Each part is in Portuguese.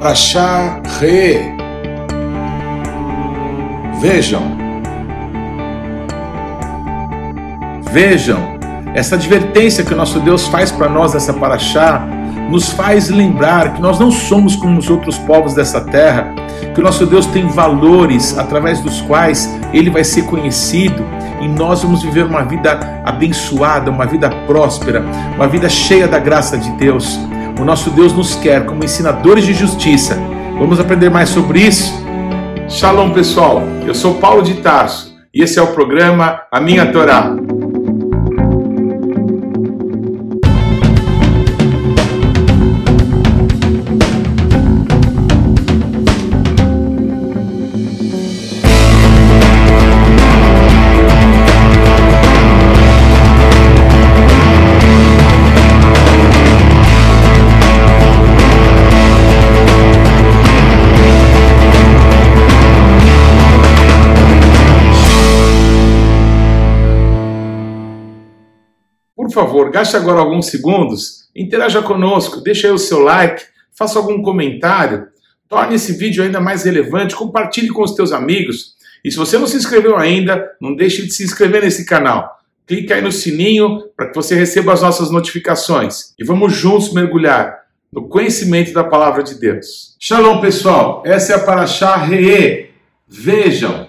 Rachá Re. Vejam. Vejam, essa advertência que o nosso Deus faz para nós nessa paraxá nos faz lembrar que nós não somos como os outros povos dessa terra, que o nosso Deus tem valores através dos quais ele vai ser conhecido e nós vamos viver uma vida abençoada, uma vida próspera, uma vida cheia da graça de Deus. O nosso Deus nos quer como ensinadores de justiça. Vamos aprender mais sobre isso? Shalom, pessoal. Eu sou Paulo de Tarso e esse é o programa A Minha Torá. Por favor, gaste agora alguns segundos, interaja conosco, deixe aí o seu like, faça algum comentário, torne esse vídeo ainda mais relevante, compartilhe com os teus amigos. E se você não se inscreveu ainda, não deixe de se inscrever nesse canal. Clique aí no sininho para que você receba as nossas notificações. E vamos juntos mergulhar no conhecimento da palavra de Deus. Shalom, pessoal. Essa é a Paraxá Reê. Vejam.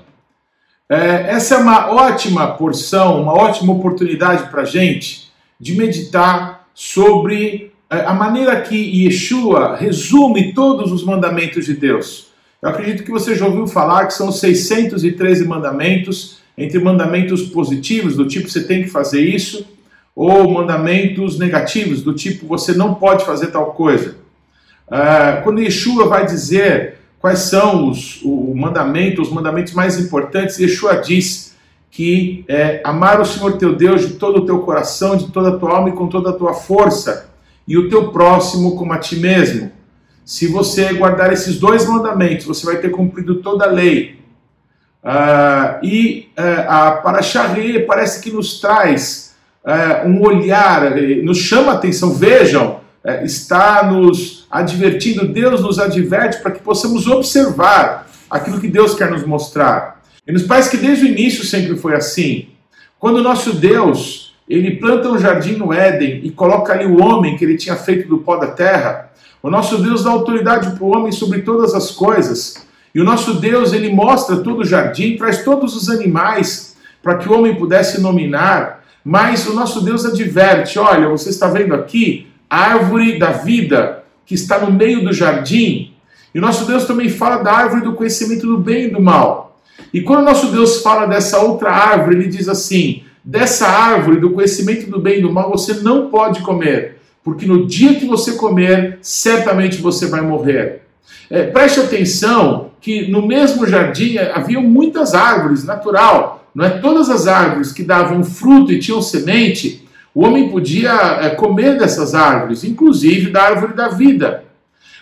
É, essa é uma ótima porção, uma ótima oportunidade para a gente de meditar sobre é, a maneira que Yeshua resume todos os mandamentos de Deus. Eu acredito que você já ouviu falar que são 613 mandamentos, entre mandamentos positivos, do tipo você tem que fazer isso, ou mandamentos negativos, do tipo você não pode fazer tal coisa. Uh, quando Yeshua vai dizer quais são os, o mandamento, os mandamentos mais importantes, Yeshua diz que é amar o Senhor teu Deus de todo o teu coração, de toda a tua alma e com toda a tua força, e o teu próximo como a ti mesmo. Se você guardar esses dois mandamentos, você vai ter cumprido toda a lei. Uh, e uh, a Parasharri parece que nos traz uh, um olhar, nos chama a atenção, vejam, está nos advertindo, Deus nos adverte para que possamos observar aquilo que Deus quer nos mostrar. E nos parece que desde o início sempre foi assim. Quando o nosso Deus, ele planta um jardim no Éden e coloca ali o homem que ele tinha feito do pó da terra, o nosso Deus dá autoridade para o homem sobre todas as coisas. E o nosso Deus, ele mostra todo o jardim, traz todos os animais para que o homem pudesse nominar, mas o nosso Deus adverte: olha, você está vendo aqui a árvore da vida que está no meio do jardim. E o nosso Deus também fala da árvore do conhecimento do bem e do mal. E quando nosso Deus fala dessa outra árvore, ele diz assim: dessa árvore do conhecimento do bem e do mal você não pode comer, porque no dia que você comer, certamente você vai morrer. É, preste atenção que no mesmo jardim havia muitas árvores, natural, não é? Todas as árvores que davam fruto e tinham semente, o homem podia é, comer dessas árvores, inclusive da árvore da vida.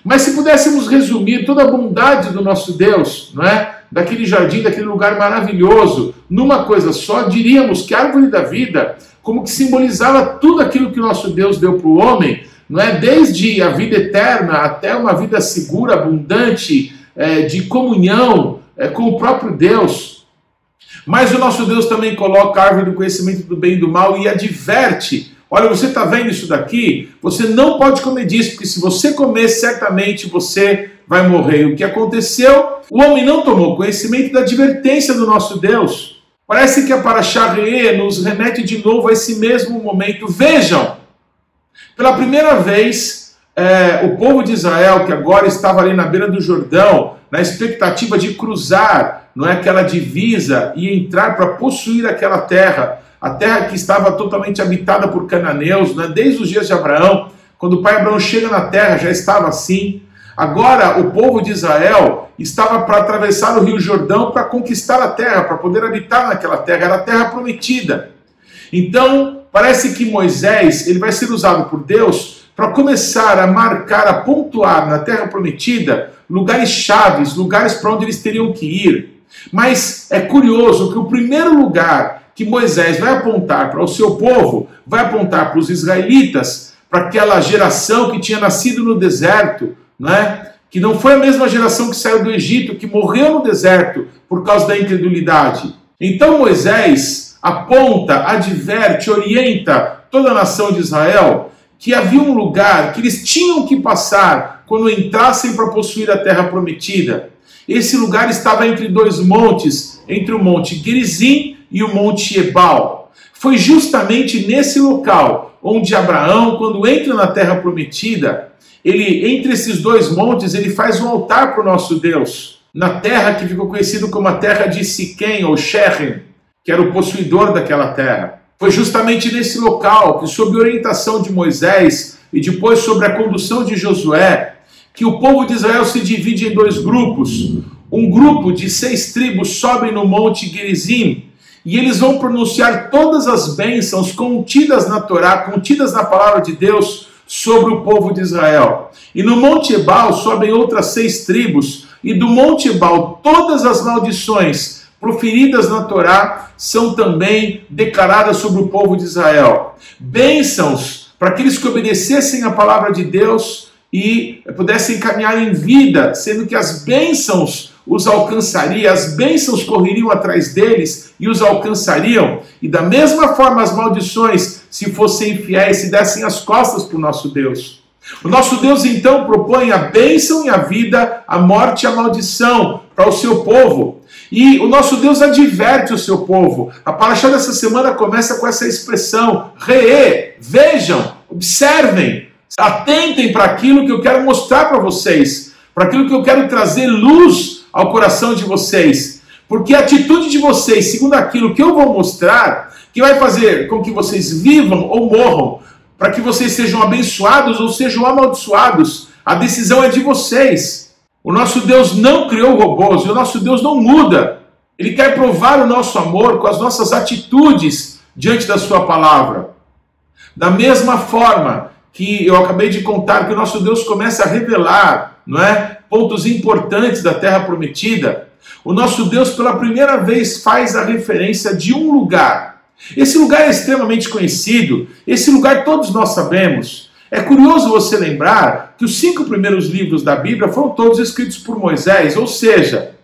Mas se pudéssemos resumir toda a bondade do nosso Deus, não é? Daquele jardim, daquele lugar maravilhoso, numa coisa só, diríamos que a árvore da vida, como que simbolizava tudo aquilo que nosso Deus deu para o homem, não é? Desde a vida eterna até uma vida segura, abundante, é, de comunhão é, com o próprio Deus. Mas o nosso Deus também coloca a árvore do conhecimento do bem e do mal e adverte Olha, você está vendo isso daqui? Você não pode comer disso, porque se você comer, certamente você vai morrer. O que aconteceu? O homem não tomou conhecimento da advertência do nosso Dedeus. Parece que a Parasharre nos remete de novo a esse mesmo momento. Vejam, pela primeira vez, é, o povo de Israel, que agora estava ali na beira do Jordão, na expectativa de cruzar não é, aquela divisa e entrar para possuir aquela terra, a terra que estava totalmente habitada por cananeus, né, desde os dias de Abraão, quando o pai Abraão chega na terra, já estava assim. Agora, o povo de Israel estava para atravessar o Rio Jordão para conquistar a terra, para poder habitar naquela terra, era a terra prometida. Então, parece que Moisés ele vai ser usado por Deus para começar a marcar, a pontuar na terra prometida lugares chaves, lugares para onde eles teriam que ir. Mas é curioso que o primeiro lugar que Moisés vai apontar para o seu povo, vai apontar para os israelitas, para aquela geração que tinha nascido no deserto, né? que não foi a mesma geração que saiu do Egito, que morreu no deserto por causa da incredulidade. Então Moisés aponta, adverte, orienta toda a nação de Israel que havia um lugar que eles tinham que passar quando entrassem para possuir a terra prometida. Esse lugar estava entre dois montes, entre o monte Gerizim e o monte Ebal. Foi justamente nesse local onde Abraão, quando entra na terra prometida, ele entre esses dois montes, ele faz um altar para o nosso Deus, na terra que ficou conhecida como a terra de Siquém ou Shechem, que era o possuidor daquela terra. Foi justamente nesse local que, sob orientação de Moisés e depois sobre a condução de Josué, que o povo de Israel se divide em dois grupos. Um grupo de seis tribos sobem no monte Gerizim e eles vão pronunciar todas as bênçãos contidas na Torá, contidas na palavra de Deus sobre o povo de Israel. E no Monte Ebal sobem outras seis tribos, e do Monte Ebal todas as maldições proferidas na Torá são também declaradas sobre o povo de Israel. Bênçãos para aqueles que obedecessem a palavra de Deus e pudessem caminhar em vida, sendo que as bênçãos os alcançaria, as bênçãos correriam atrás deles e os alcançariam, e da mesma forma as maldições, se fossem infiéis, se dessem as costas para o nosso Deus. O nosso Deus então propõe a bênção e a vida, a morte e a maldição para o seu povo. E o nosso Deus adverte o seu povo. A paraxá dessa semana começa com essa expressão: re, vejam, observem, atentem para aquilo que eu quero mostrar para vocês, para aquilo que eu quero trazer luz ao coração de vocês. Porque a atitude de vocês, segundo aquilo que eu vou mostrar, que vai fazer com que vocês vivam ou morram, para que vocês sejam abençoados ou sejam amaldiçoados, a decisão é de vocês. O nosso Deus não criou robôs e o nosso Deus não muda. Ele quer provar o nosso amor com as nossas atitudes diante da Sua palavra. Da mesma forma que eu acabei de contar que o nosso Deus começa a revelar, não é, pontos importantes da terra prometida, o nosso Deus pela primeira vez faz a referência de um lugar. Esse lugar é extremamente conhecido, esse lugar todos nós sabemos. É curioso você lembrar que os cinco primeiros livros da Bíblia foram todos escritos por Moisés, ou seja,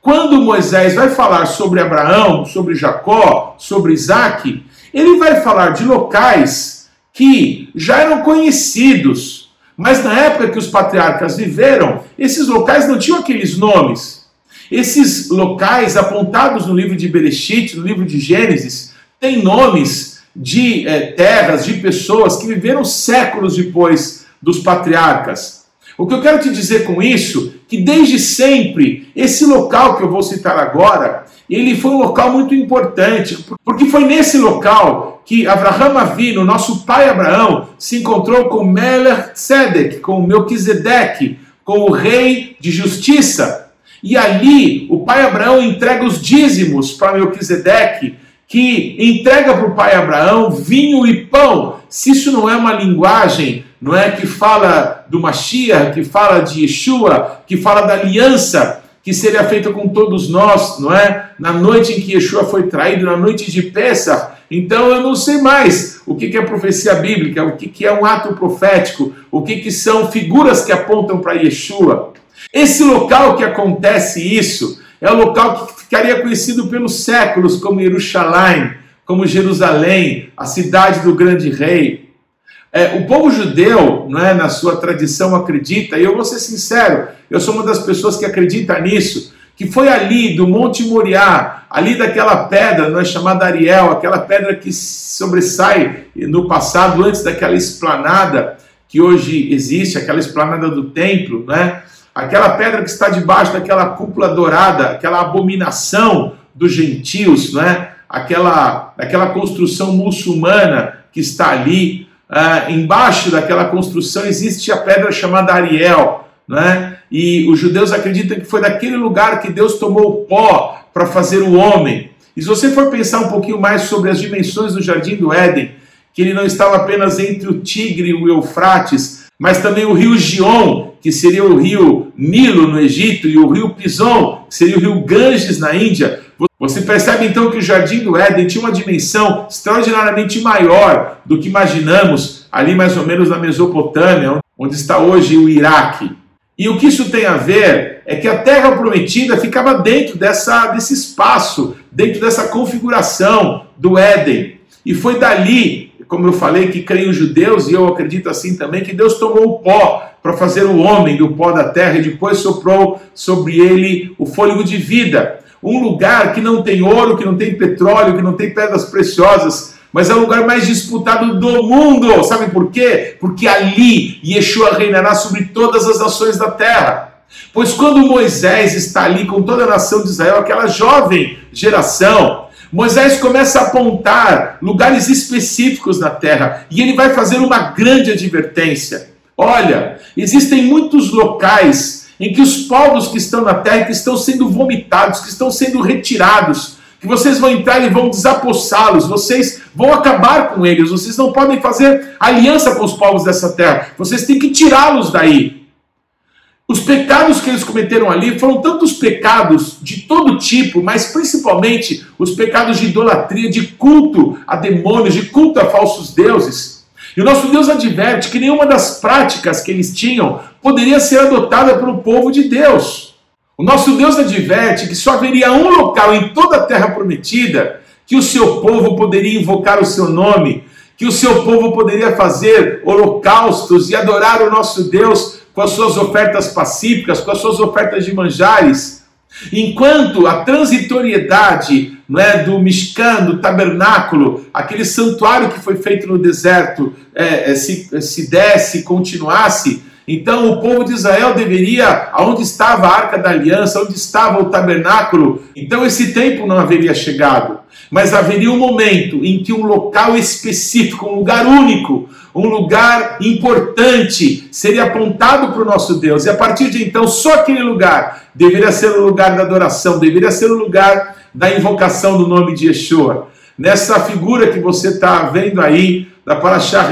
quando Moisés vai falar sobre Abraão, sobre Jacó, sobre Isaac, ele vai falar de locais que já eram conhecidos, mas na época que os patriarcas viveram, esses locais não tinham aqueles nomes. Esses locais apontados no livro de Bereshit, no livro de Gênesis, têm nomes de é, terras, de pessoas que viveram séculos depois dos patriarcas. O que eu quero te dizer com isso, que desde sempre, esse local que eu vou citar agora, ele foi um local muito importante, porque foi nesse local que Abraham Avino, nosso pai Abraão, se encontrou com Melech Tzedek, com Melquisedeque, com o rei de justiça. E ali, o pai Abraão entrega os dízimos para Melquisedeque, que entrega para o pai Abraão vinho e pão, se isso não é uma linguagem, não é que fala do Mashiach, que fala de Yeshua, que fala da aliança que seria feita com todos nós, não é? Na noite em que Yeshua foi traído, na noite de Pessah. Então eu não sei mais o que é profecia bíblica, o que é um ato profético, o que são figuras que apontam para Yeshua. Esse local que acontece isso é o local que ficaria conhecido pelos séculos como Jerusalém, como Jerusalém, a cidade do grande rei. É, o povo judeu, não é, na sua tradição, acredita, e eu vou ser sincero, eu sou uma das pessoas que acredita nisso, que foi ali do Monte Moriá, ali daquela pedra, não é chamada Ariel, aquela pedra que sobressai no passado, antes daquela esplanada que hoje existe, aquela esplanada do templo, né? Aquela pedra que está debaixo daquela cúpula dourada, aquela abominação dos gentios, né? aquela, aquela construção muçulmana que está ali. Ah, embaixo daquela construção existe a pedra chamada Ariel, né? e os judeus acreditam que foi daquele lugar que Deus tomou o pó para fazer o homem. E se você for pensar um pouquinho mais sobre as dimensões do jardim do Éden, que ele não estava apenas entre o Tigre e o Eufrates, mas também o rio Gion, que seria o rio Nilo no Egito, e o rio Pison, que seria o rio Ganges na Índia. Você percebe então que o Jardim do Éden tinha uma dimensão extraordinariamente maior do que imaginamos ali mais ou menos na Mesopotâmia, onde está hoje o Iraque. E o que isso tem a ver é que a terra prometida ficava dentro dessa, desse espaço, dentro dessa configuração do Éden. E foi dali, como eu falei, que creem os judeus, e eu acredito assim também, que Deus tomou o pó para fazer o homem do pó da terra e depois soprou sobre ele o fôlego de vida. Um lugar que não tem ouro, que não tem petróleo, que não tem pedras preciosas, mas é o lugar mais disputado do mundo. Sabe por quê? Porque ali Yeshua reinará sobre todas as nações da terra. Pois quando Moisés está ali com toda a nação de Israel, aquela jovem geração, Moisés começa a apontar lugares específicos na terra e ele vai fazer uma grande advertência. Olha, existem muitos locais em que os povos que estão na terra que estão sendo vomitados, que estão sendo retirados, que vocês vão entrar e vão desapossá-los, vocês vão acabar com eles, vocês não podem fazer aliança com os povos dessa terra, vocês têm que tirá-los daí. Os pecados que eles cometeram ali foram tantos pecados de todo tipo, mas principalmente os pecados de idolatria, de culto a demônios, de culto a falsos deuses. E o nosso Deus adverte que nenhuma das práticas que eles tinham poderia ser adotada pelo povo de Deus. O nosso Deus adverte que só haveria um local em toda a terra prometida que o seu povo poderia invocar o seu nome, que o seu povo poderia fazer holocaustos e adorar o nosso Deus com as suas ofertas pacíficas, com as suas ofertas de manjares. Enquanto a transitoriedade não é, do Mishkan, do tabernáculo, aquele santuário que foi feito no deserto, é, é se, se desse, continuasse, então o povo de Israel deveria, aonde estava a arca da aliança, onde estava o tabernáculo, então esse tempo não haveria chegado. Mas haveria um momento em que um local específico, um lugar único, um lugar importante seria apontado para o nosso Deus. E a partir de então, só aquele lugar deveria ser o lugar da adoração, deveria ser o lugar da invocação do nome de Yeshua. Nessa figura que você está vendo aí, da Parashah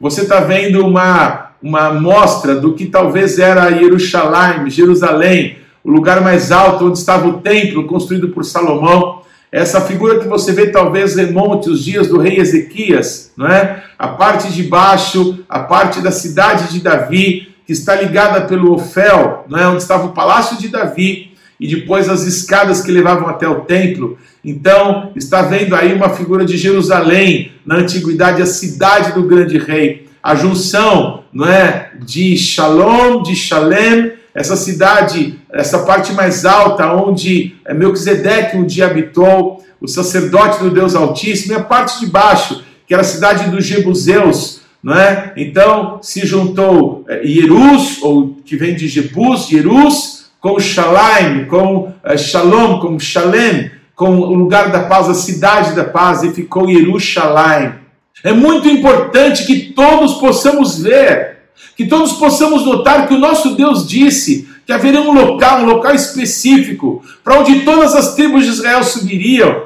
você está vendo uma uma mostra do que talvez era Jerusalém, Jerusalém, o lugar mais alto onde estava o templo construído por Salomão. Essa figura que você vê talvez remonte os dias do rei Ezequias, não é? A parte de baixo, a parte da cidade de Davi, que está ligada pelo Ofel, não é? Onde estava o palácio de Davi e depois as escadas que levavam até o templo. Então, está vendo aí uma figura de Jerusalém, na antiguidade, a cidade do grande rei a junção não é, de Shalom, de Shalem, essa cidade, essa parte mais alta, onde Melquisedeque um dia habitou, o sacerdote do Deus Altíssimo, e a parte de baixo, que era a cidade dos Jebuseus, não é? Então se juntou Jerus, é, ou que vem de Jebus, Jerus, com Shalaim, com uh, Shalom, com Shalem, com o lugar da paz, a cidade da paz, e ficou Jerusalém. É muito importante que todos possamos ver, que todos possamos notar que o nosso Deus disse que haveria um local, um local específico, para onde todas as tribos de Israel subiriam.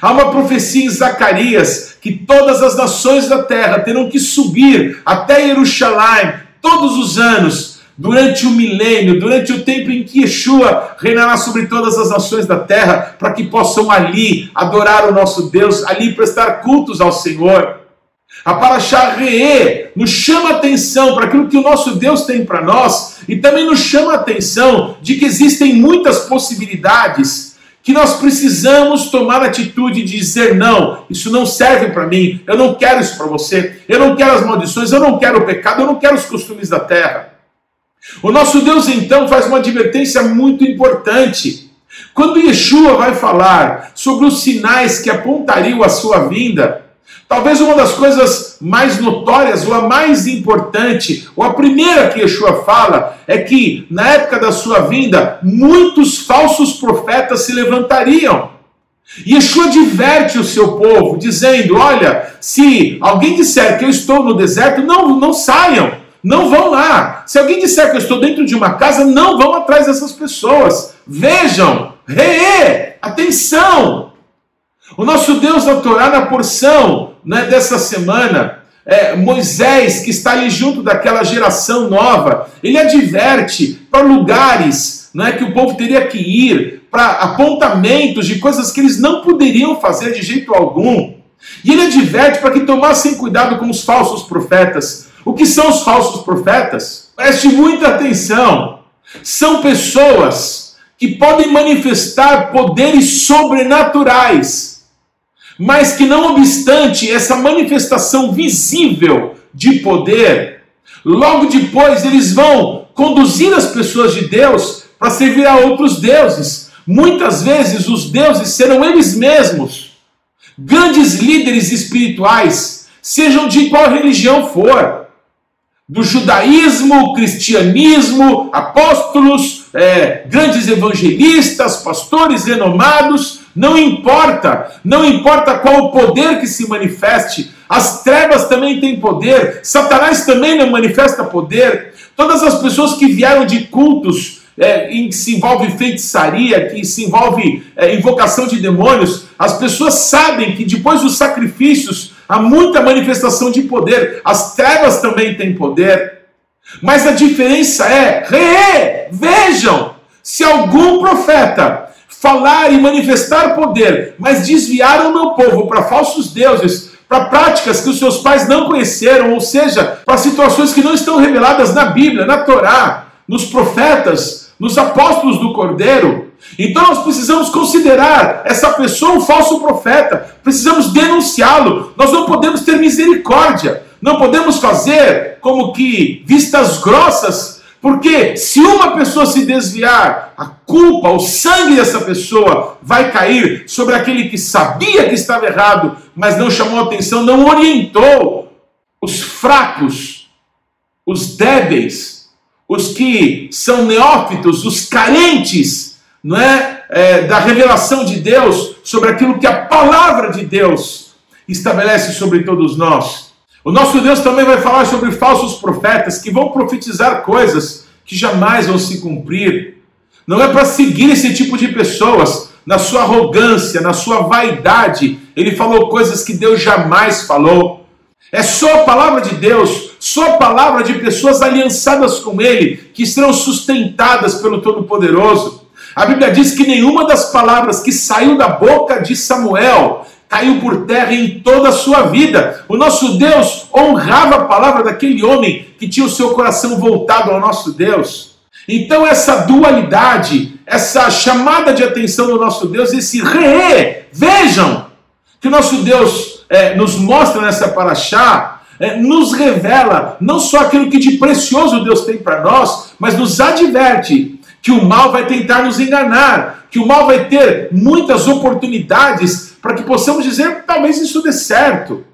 Há uma profecia em Zacarias que todas as nações da terra terão que subir até Jerusalém todos os anos, durante o milênio, durante o tempo em que Yeshua reinará sobre todas as nações da terra, para que possam ali adorar o nosso Deus, ali prestar cultos ao Senhor. A Paraxá Reê nos chama atenção para aquilo que o nosso Deus tem para nós e também nos chama atenção de que existem muitas possibilidades que nós precisamos tomar atitude de dizer não, isso não serve para mim, eu não quero isso para você, eu não quero as maldições, eu não quero o pecado, eu não quero os costumes da terra. O nosso Deus então faz uma advertência muito importante. Quando Yeshua vai falar sobre os sinais que apontariam a sua vinda, Talvez uma das coisas mais notórias, ou a mais importante, ou a primeira que Yeshua fala, é que na época da sua vinda, muitos falsos profetas se levantariam. Yeshua diverte o seu povo, dizendo: Olha, se alguém disser que eu estou no deserto, não, não saiam, não vão lá. Se alguém disser que eu estou dentro de uma casa, não vão atrás dessas pessoas. Vejam, re, atenção, o nosso Deus na Torá, na porção né, dessa semana, é, Moisés, que está ali junto daquela geração nova, ele adverte para lugares né, que o povo teria que ir, para apontamentos de coisas que eles não poderiam fazer de jeito algum. E ele adverte para que tomassem cuidado com os falsos profetas. O que são os falsos profetas? Preste muita atenção. São pessoas que podem manifestar poderes sobrenaturais, mas que, não obstante essa manifestação visível de poder, logo depois eles vão conduzir as pessoas de Deus para servir a outros deuses. Muitas vezes os deuses serão eles mesmos, grandes líderes espirituais, sejam de qual religião for do judaísmo, cristianismo, apóstolos, é, grandes evangelistas, pastores renomados, não importa, não importa qual o poder que se manifeste, as trevas também têm poder, Satanás também não manifesta poder, todas as pessoas que vieram de cultos é, em que se envolve feitiçaria, que se envolve é, invocação de demônios, as pessoas sabem que depois dos sacrifícios há muita manifestação de poder. As trevas também têm poder. Mas a diferença é, re, vejam, se algum profeta falar e manifestar poder, mas desviar o meu povo para falsos deuses, para práticas que os seus pais não conheceram, ou seja, para situações que não estão reveladas na Bíblia, na Torá, nos profetas, nos apóstolos do Cordeiro, então nós precisamos considerar essa pessoa um falso profeta, precisamos denunciá-lo. Nós não podemos ter misericórdia, não podemos fazer como que vistas grossas, porque se uma pessoa se desviar, a culpa, o sangue dessa pessoa vai cair sobre aquele que sabia que estava errado, mas não chamou atenção, não orientou os fracos, os débeis, os que são neófitos, os carentes não é, é, da revelação de Deus sobre aquilo que a palavra de Deus estabelece sobre todos nós. O nosso Deus também vai falar sobre falsos profetas que vão profetizar coisas que jamais vão se cumprir. Não é para seguir esse tipo de pessoas na sua arrogância, na sua vaidade. Ele falou coisas que Deus jamais falou. É só a palavra de Deus, só a palavra de pessoas aliançadas com Ele que serão sustentadas pelo Todo-Poderoso. A Bíblia diz que nenhuma das palavras que saiu da boca de Samuel caiu por terra em toda a sua vida. O nosso Deus honrava a palavra daquele homem que tinha o seu coração voltado ao nosso Deus. Então, essa dualidade, essa chamada de atenção do nosso Deus, esse re, vejam, que o nosso Deus é, nos mostra nessa paraxá, é, nos revela não só aquilo que de precioso Deus tem para nós, mas nos adverte que o mal vai tentar nos enganar, que o mal vai ter muitas oportunidades para que possamos dizer talvez isso dê certo.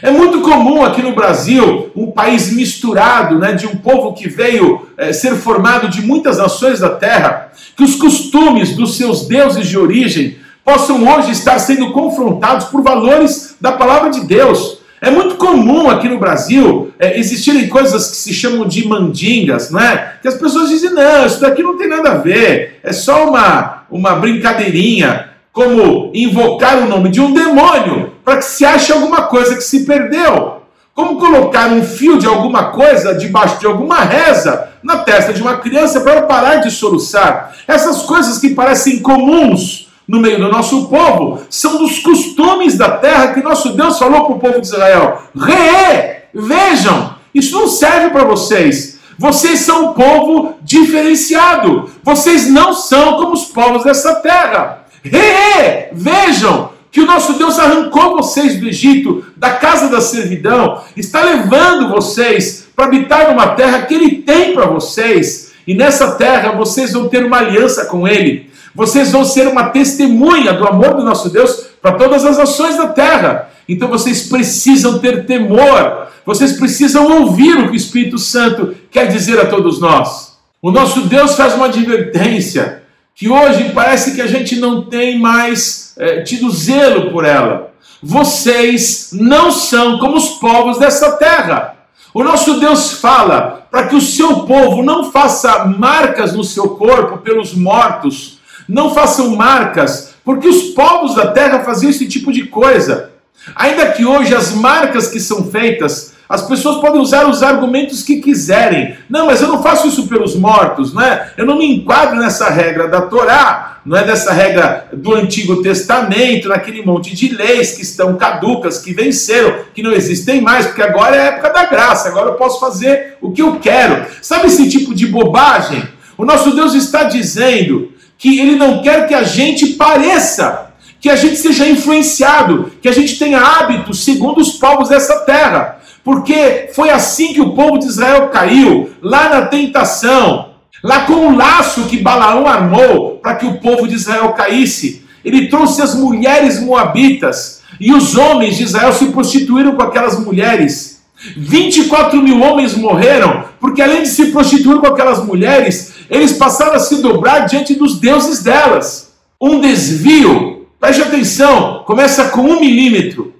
É muito comum aqui no Brasil, um país misturado, né, de um povo que veio é, ser formado de muitas nações da terra, que os costumes dos seus deuses de origem possam hoje estar sendo confrontados por valores da palavra de Deus. É muito comum aqui no Brasil é, existirem coisas que se chamam de mandingas, não é? Que as pessoas dizem, não, isso daqui não tem nada a ver, é só uma, uma brincadeirinha, como invocar o nome de um demônio para que se ache alguma coisa que se perdeu. Como colocar um fio de alguma coisa debaixo de alguma reza na testa de uma criança para ela parar de soluçar. Essas coisas que parecem comuns no meio do nosso povo são dos costumes da terra que nosso Deus falou para o povo de Israel. Re, vejam, isso não serve para vocês. Vocês são um povo diferenciado. Vocês não são como os povos dessa terra. Re, vejam que o nosso Deus arrancou vocês do Egito, da casa da servidão, está levando vocês para habitar numa terra que Ele tem para vocês. E nessa terra vocês vão ter uma aliança com Ele. Vocês vão ser uma testemunha do amor do nosso Deus para todas as nações da terra. Então vocês precisam ter temor, vocês precisam ouvir o que o Espírito Santo quer dizer a todos nós. O nosso Deus faz uma advertência que hoje parece que a gente não tem mais é, tido zelo por ela. Vocês não são como os povos dessa terra. O nosso Deus fala para que o seu povo não faça marcas no seu corpo pelos mortos, não façam marcas, porque os povos da terra faziam esse tipo de coisa. Ainda que hoje as marcas que são feitas, As pessoas podem usar os argumentos que quiserem. Não, mas eu não faço isso pelos mortos, não é? Eu não me enquadro nessa regra da Torá, não é dessa regra do Antigo Testamento, naquele monte de leis que estão caducas, que venceram, que não existem mais, porque agora é a época da graça, agora eu posso fazer o que eu quero. Sabe esse tipo de bobagem? O nosso Deus está dizendo que ele não quer que a gente pareça que a gente seja influenciado, que a gente tenha hábitos segundo os povos dessa terra. Porque foi assim que o povo de Israel caiu, lá na tentação, lá com o laço que Balaão armou para que o povo de Israel caísse. Ele trouxe as mulheres moabitas e os homens de Israel se prostituíram com aquelas mulheres. 24 mil homens morreram, porque além de se prostituir com aquelas mulheres, eles passaram a se dobrar diante dos deuses delas. Um desvio Preste atenção, começa com um milímetro.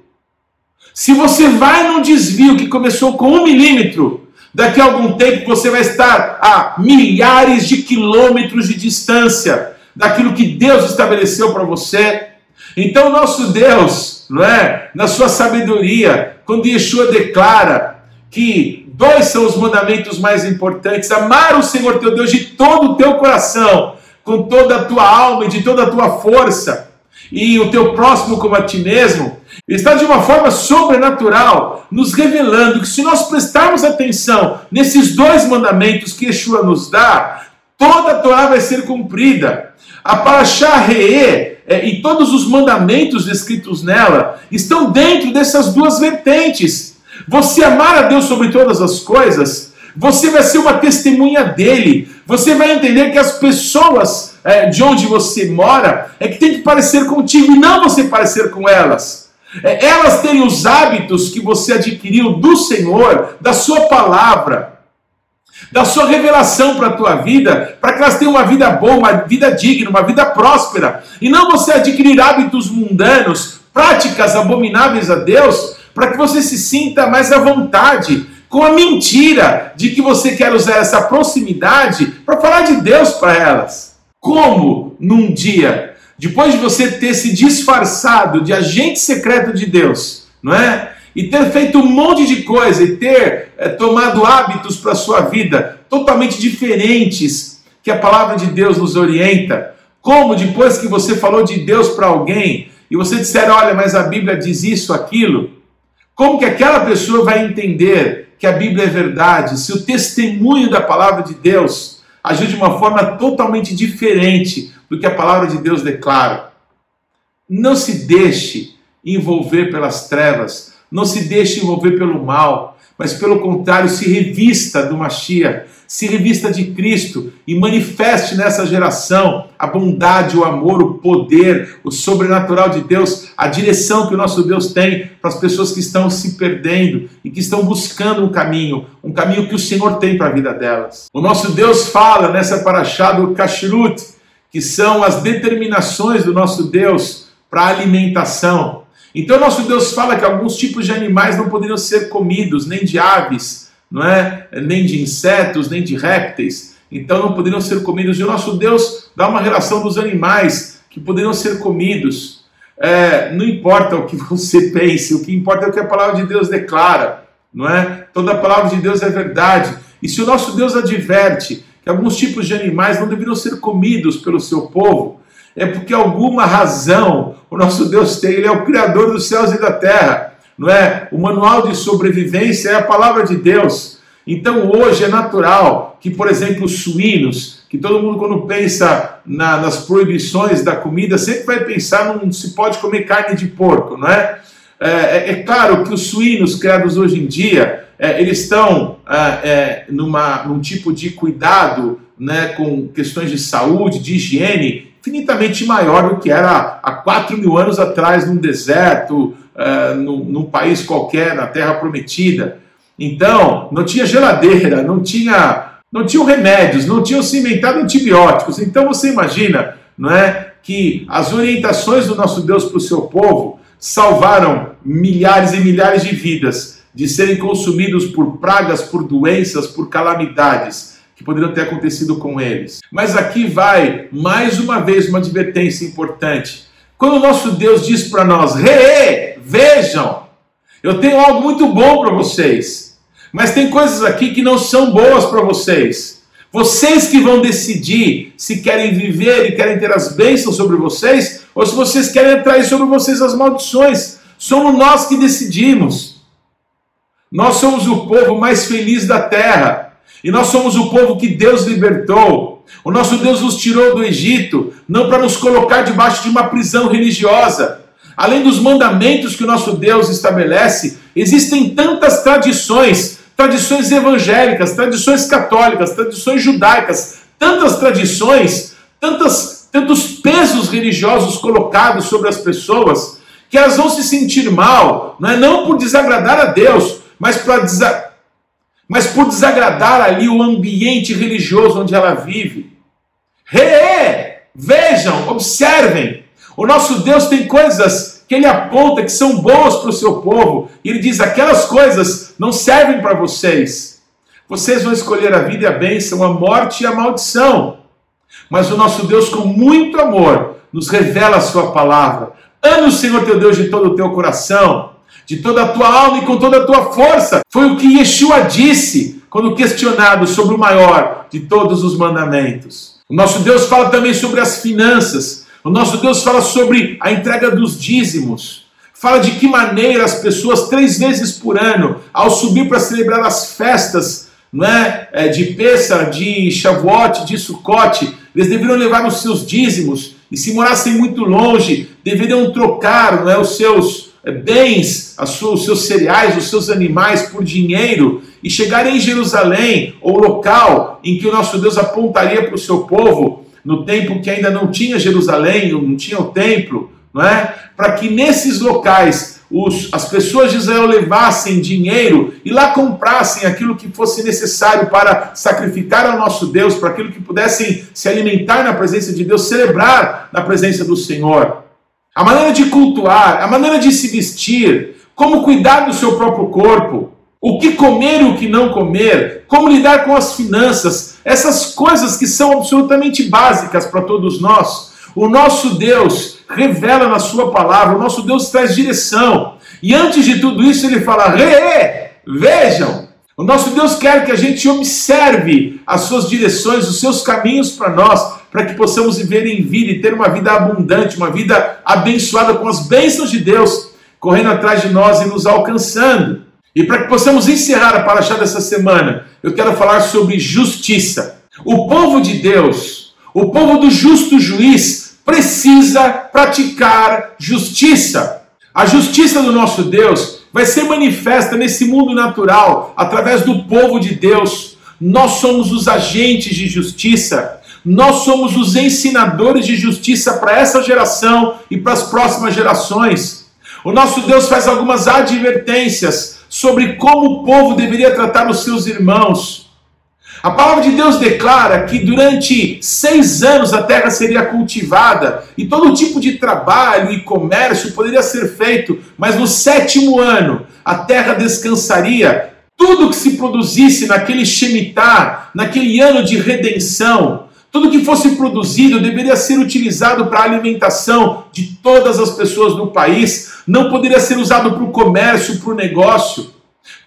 Se você vai num desvio que começou com um milímetro, daqui a algum tempo você vai estar a milhares de quilômetros de distância daquilo que Deus estabeleceu para você. Então, nosso Deus, não é? Na sua sabedoria, quando Yeshua declara que dois são os mandamentos mais importantes: amar o Senhor teu Deus de todo o teu coração, com toda a tua alma e de toda a tua força e o teu próximo como a ti mesmo, está de uma forma sobrenatural nos revelando que se nós prestarmos atenção nesses dois mandamentos que Yeshua nos dá, toda a Torá vai ser cumprida. A Parashá Re'e é, e todos os mandamentos descritos nela estão dentro dessas duas vertentes. Você amar a Deus sobre todas as coisas, você vai ser uma testemunha dele, você vai entender que as pessoas é, de onde você mora é que tem que parecer contigo e não você parecer com elas. É, elas têm os hábitos que você adquiriu do Senhor, da Sua palavra, da Sua revelação para a tua vida, para que elas tenham uma vida boa, uma vida digna, uma vida próspera. E não você adquirir hábitos mundanos, práticas abomináveis a Deus, para que você se sinta mais à vontade com a mentira de que você quer usar essa proximidade para falar de Deus para elas. Como num dia, depois de você ter se disfarçado de agente secreto de Deus, não é? E ter feito um monte de coisa e ter é, tomado hábitos para a sua vida totalmente diferentes que a palavra de Deus nos orienta. Como depois que você falou de Deus para alguém e você disser, olha, mas a Bíblia diz isso, aquilo, como que aquela pessoa vai entender que a Bíblia é verdade se o testemunho da palavra de Deus agiu de uma forma totalmente diferente do que a palavra de Deus declara. Não se deixe envolver pelas trevas, não se deixe envolver pelo mal, mas pelo contrário, se revista do Mashiach, se revista de Cristo e manifeste nessa geração a bondade, o amor, o poder, o sobrenatural de Deus, a direção que o nosso Deus tem para as pessoas que estão se perdendo e que estão buscando um caminho, um caminho que o Senhor tem para a vida delas. O nosso Deus fala nessa paraxá do Kashrut, que são as determinações do nosso Deus para a alimentação. Então, nosso Deus fala que alguns tipos de animais não poderiam ser comidos, nem de aves, não é? nem de insetos, nem de répteis. Então, não poderiam ser comidos. E o nosso Deus dá uma relação dos animais que poderiam ser comidos. É, não importa o que você pense, o que importa é o que a palavra de Deus declara, não é? Toda a palavra de Deus é verdade. E se o nosso Deus adverte que alguns tipos de animais não deveriam ser comidos pelo seu povo, é porque alguma razão o nosso Deus tem, ele é o criador dos céus e da terra, não é? O manual de sobrevivência é a palavra de Deus. Então hoje é natural que, por exemplo, os suínos, que todo mundo quando pensa na, nas proibições da comida, sempre vai pensar não se pode comer carne de porco, não é? É, é, é claro que os suínos criados hoje em dia, é, eles estão é, é, numa, num tipo de cuidado né, com questões de saúde, de higiene, infinitamente maior do que era há 4 mil anos atrás, num deserto, uh, num, num, país qualquer, na Terra Prometida. Então, não tinha geladeira, não tinha, não tinham remédios, não tinham cimentado antibióticos. Então, você imagina, não é, que as orientações do nosso Deus para o seu povo salvaram milhares e milhares de vidas de serem consumidos por pragas, por doenças, por calamidades que poderiam ter acontecido com eles. Mas aqui vai mais uma vez uma advertência importante. Quando o nosso Deus diz para nós, re, vejam, Eu tenho algo muito bom para vocês. Mas tem coisas aqui que não são boas para vocês. Vocês que vão decidir se querem viver e querem ter as bênçãos sobre vocês, ou se vocês querem atrair sobre vocês as maldições. Somos nós que decidimos. Nós somos o povo mais feliz da terra. E nós somos o povo que Deus libertou. O nosso Deus nos tirou do Egito, não para nos colocar debaixo de uma prisão religiosa. Além dos mandamentos que o nosso Deus estabelece, existem tantas tradições tradições evangélicas, tradições católicas, tradições judaicas, tantas tradições, tantas, tantos pesos religiosos colocados sobre as pessoas, que elas vão se sentir mal, não é não por desagradar a Deus, mas, para. Mas por desagradar ali o ambiente religioso onde ela vive. Re, vejam, observem, o nosso Deus tem coisas que ele aponta que são boas para o seu povo, e ele diz: aquelas coisas não servem para vocês. Vocês vão escolher a vida e a bênção, a morte e a maldição. Mas o nosso Deus, com muito amor, nos revela a sua palavra. Ame o Senhor teu Deus de todo o teu coração, de toda a tua alma e com toda a tua força. Foi o que Yeshua disse quando questionado sobre o maior de todos os mandamentos. O nosso Deus fala também sobre as finanças. O nosso Deus fala sobre a entrega dos dízimos. Fala de que maneira as pessoas, três vezes por ano, ao subir para celebrar as festas não é, é de Pessa, de Shavuot, de Sukkot, eles deveriam levar os seus dízimos. E se morassem muito longe, deveriam trocar não é, os seus bens, os seus cereais, os seus animais por dinheiro e chegar em Jerusalém, ou local em que o nosso Deus apontaria para o seu povo, no tempo que ainda não tinha Jerusalém, não tinha o templo, não é? Para que nesses locais os, as pessoas de Israel levassem dinheiro e lá comprassem aquilo que fosse necessário para sacrificar ao nosso Deus, para aquilo que pudessem se alimentar na presença de Deus, celebrar na presença do Senhor. A maneira de cultuar, a maneira de se vestir, como cuidar do seu próprio corpo, o que comer e o que não comer, como lidar com as finanças, essas coisas que são absolutamente básicas para todos nós. O nosso Deus revela na Sua palavra, o nosso Deus traz direção. E antes de tudo isso, ele fala: Re, vejam, o nosso Deus quer que a gente observe as suas direções, os seus caminhos para nós, para que possamos viver em vida e ter uma vida abundante, uma vida abençoada com as bênçãos de Deus correndo atrás de nós e nos alcançando. E para que possamos encerrar a paraxá dessa semana, eu quero falar sobre justiça. O povo de Deus, o povo do justo juiz, precisa praticar justiça. A justiça do nosso Deus vai ser manifesta nesse mundo natural através do povo de Deus. Nós somos os agentes de justiça. Nós somos os ensinadores de justiça para essa geração e para as próximas gerações. O nosso Deus faz algumas advertências sobre como o povo deveria tratar os seus irmãos. A palavra de Deus declara que durante seis anos a terra seria cultivada e todo tipo de trabalho e comércio poderia ser feito, mas no sétimo ano a terra descansaria. Tudo que se produzisse naquele Shemitah, naquele ano de redenção, tudo que fosse produzido deveria ser utilizado para a alimentação de todas as pessoas do país, não poderia ser usado para o comércio, para o negócio.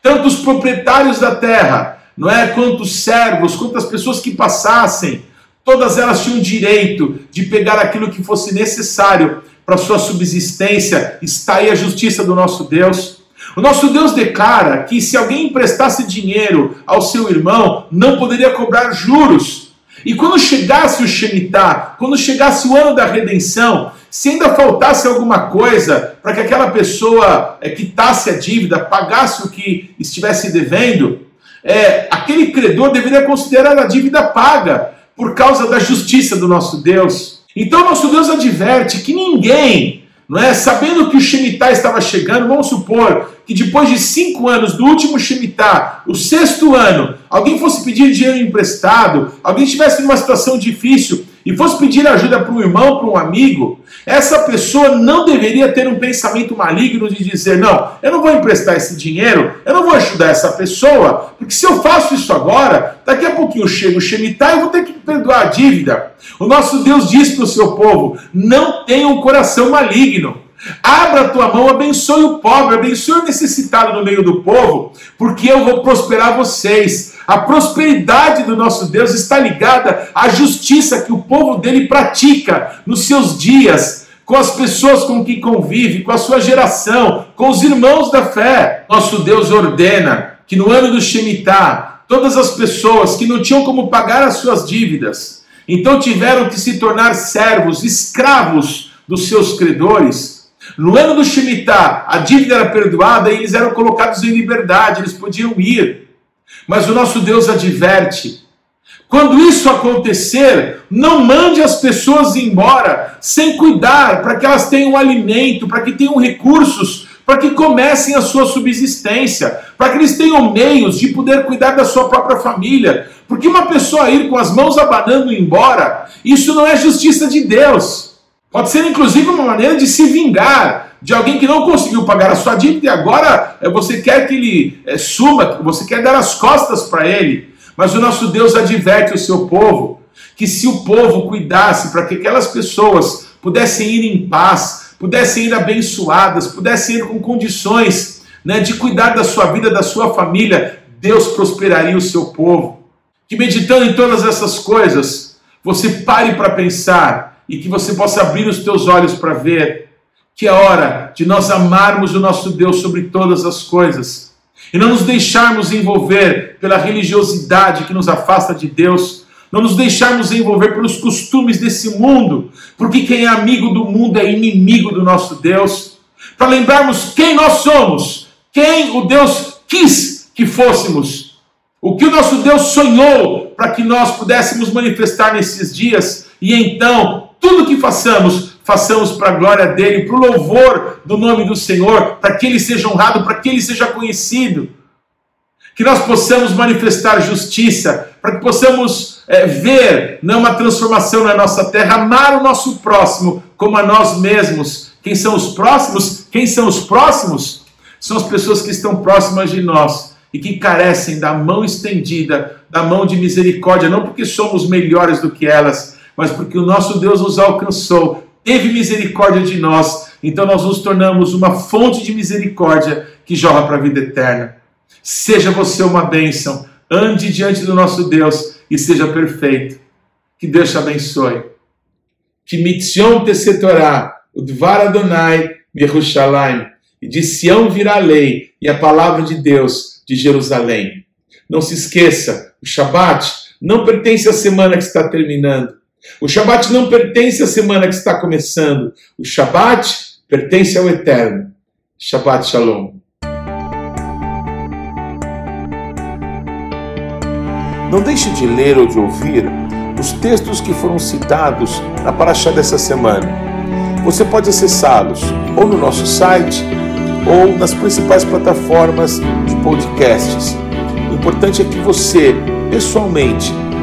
Tanto os proprietários da terra, não é, quanto os servos, quanto as pessoas que passassem, todas elas tinham direito de pegar aquilo que fosse necessário para sua subsistência. Está aí a justiça do nosso Deus. O nosso Deus declara que se alguém emprestasse dinheiro ao seu irmão, não poderia cobrar juros e quando chegasse o Shemitah, quando chegasse o ano da redenção, se ainda faltasse alguma coisa para que aquela pessoa é, quitasse a dívida, pagasse o que estivesse devendo, é, aquele credor deveria considerar a dívida paga por causa da justiça do nosso Deus. Então, nosso Deus adverte que ninguém, não é, sabendo que o Shemitah estava chegando, vamos supor que depois de cinco anos do último Shemitah, o sexto ano, alguém fosse pedir dinheiro emprestado, alguém estivesse numa situação difícil e fosse pedir ajuda para um irmão, para um amigo, essa pessoa não deveria ter um pensamento maligno de dizer: não, eu não vou emprestar esse dinheiro, eu não vou ajudar essa pessoa, porque se eu faço isso agora, daqui a pouquinho chega o Shemitah e eu vou ter que perdoar a dívida. O nosso Deus diz para o seu povo: não tenha um coração maligno. Abra a tua mão, abençoe o pobre, abençoe o necessitado no meio do povo, porque eu vou prosperar vocês. A prosperidade do nosso Deus está ligada à justiça que o povo dele pratica nos seus dias, com as pessoas com que convive, com a sua geração, com os irmãos da fé. Nosso Deus ordena que no ano do Shemitah, todas as pessoas que não tinham como pagar as suas dívidas, então tiveram que se tornar servos, escravos dos seus credores. No ano do Shemitah, a dívida era perdoada e eles eram colocados em liberdade, eles podiam ir. Mas o nosso Deus adverte: quando isso acontecer, não mande as pessoas embora sem cuidar para que elas tenham alimento, para que tenham recursos, para que comecem a sua subsistência, para que eles tenham meios de poder cuidar da sua própria família. Porque uma pessoa ir com as mãos abanando embora, isso não é justiça de Deus. Pode ser inclusive uma maneira de se vingar de alguém que não conseguiu pagar a sua dívida e agora eh, você quer que ele é, suma, você quer dar as costas para ele. Mas o nosso Deus adverte o seu povo que se o povo cuidasse para que aquelas pessoas pudessem ir em paz, pudessem ir abençoadas, pudessem ir com condições né, de cuidar da sua vida, da sua família, Deus prosperaria o seu povo. Que meditando em todas essas coisas, você pare para pensar e que você possa abrir os teus olhos para ver que é hora de nós amarmos o nosso Deus sobre todas as coisas e não nos deixarmos envolver pela religiosidade que nos afasta de Deus, não nos deixarmos envolver pelos costumes desse mundo, porque quem é amigo do mundo é inimigo do nosso Deus, para lembrarmos quem nós somos, quem o Deus quis que fôssemos, o que o nosso Deus sonhou para que nós pudéssemos manifestar nesses dias, e então tudo que façamos, façamos para a glória dele, para o louvor do nome do Senhor, para que ele seja honrado, para que ele seja conhecido. Que nós possamos manifestar justiça, para que possamos é, ver não uma transformação na nossa terra, amar o nosso próximo como a nós mesmos. Quem são os próximos? Quem são os próximos? São as pessoas que estão próximas de nós e que carecem da mão estendida, da mão de misericórdia, não porque somos melhores do que elas, mas porque o nosso Deus nos alcançou, teve misericórdia de nós, então nós nos tornamos uma fonte de misericórdia que jorra para a vida eterna. Seja você uma bênção, ande diante do nosso Deus e seja perfeito. Que Deus te abençoe. Que mitzion te setorá, o dvar Adonai, Yerushalayim, e de Sião virá a lei e a palavra de Deus de Jerusalém. Não se esqueça, o Shabat não pertence à semana que está terminando. O Shabat não pertence à semana que está começando. O Shabat pertence ao Eterno. Shabbat Shalom. Não deixe de ler ou de ouvir os textos que foram citados na Paraxá dessa semana. Você pode acessá-los ou no nosso site ou nas principais plataformas de podcasts. O importante é que você, pessoalmente,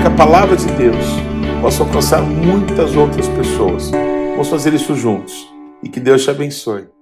que a palavra de Deus possa alcançar muitas outras pessoas. Vamos fazer isso juntos e que Deus te abençoe.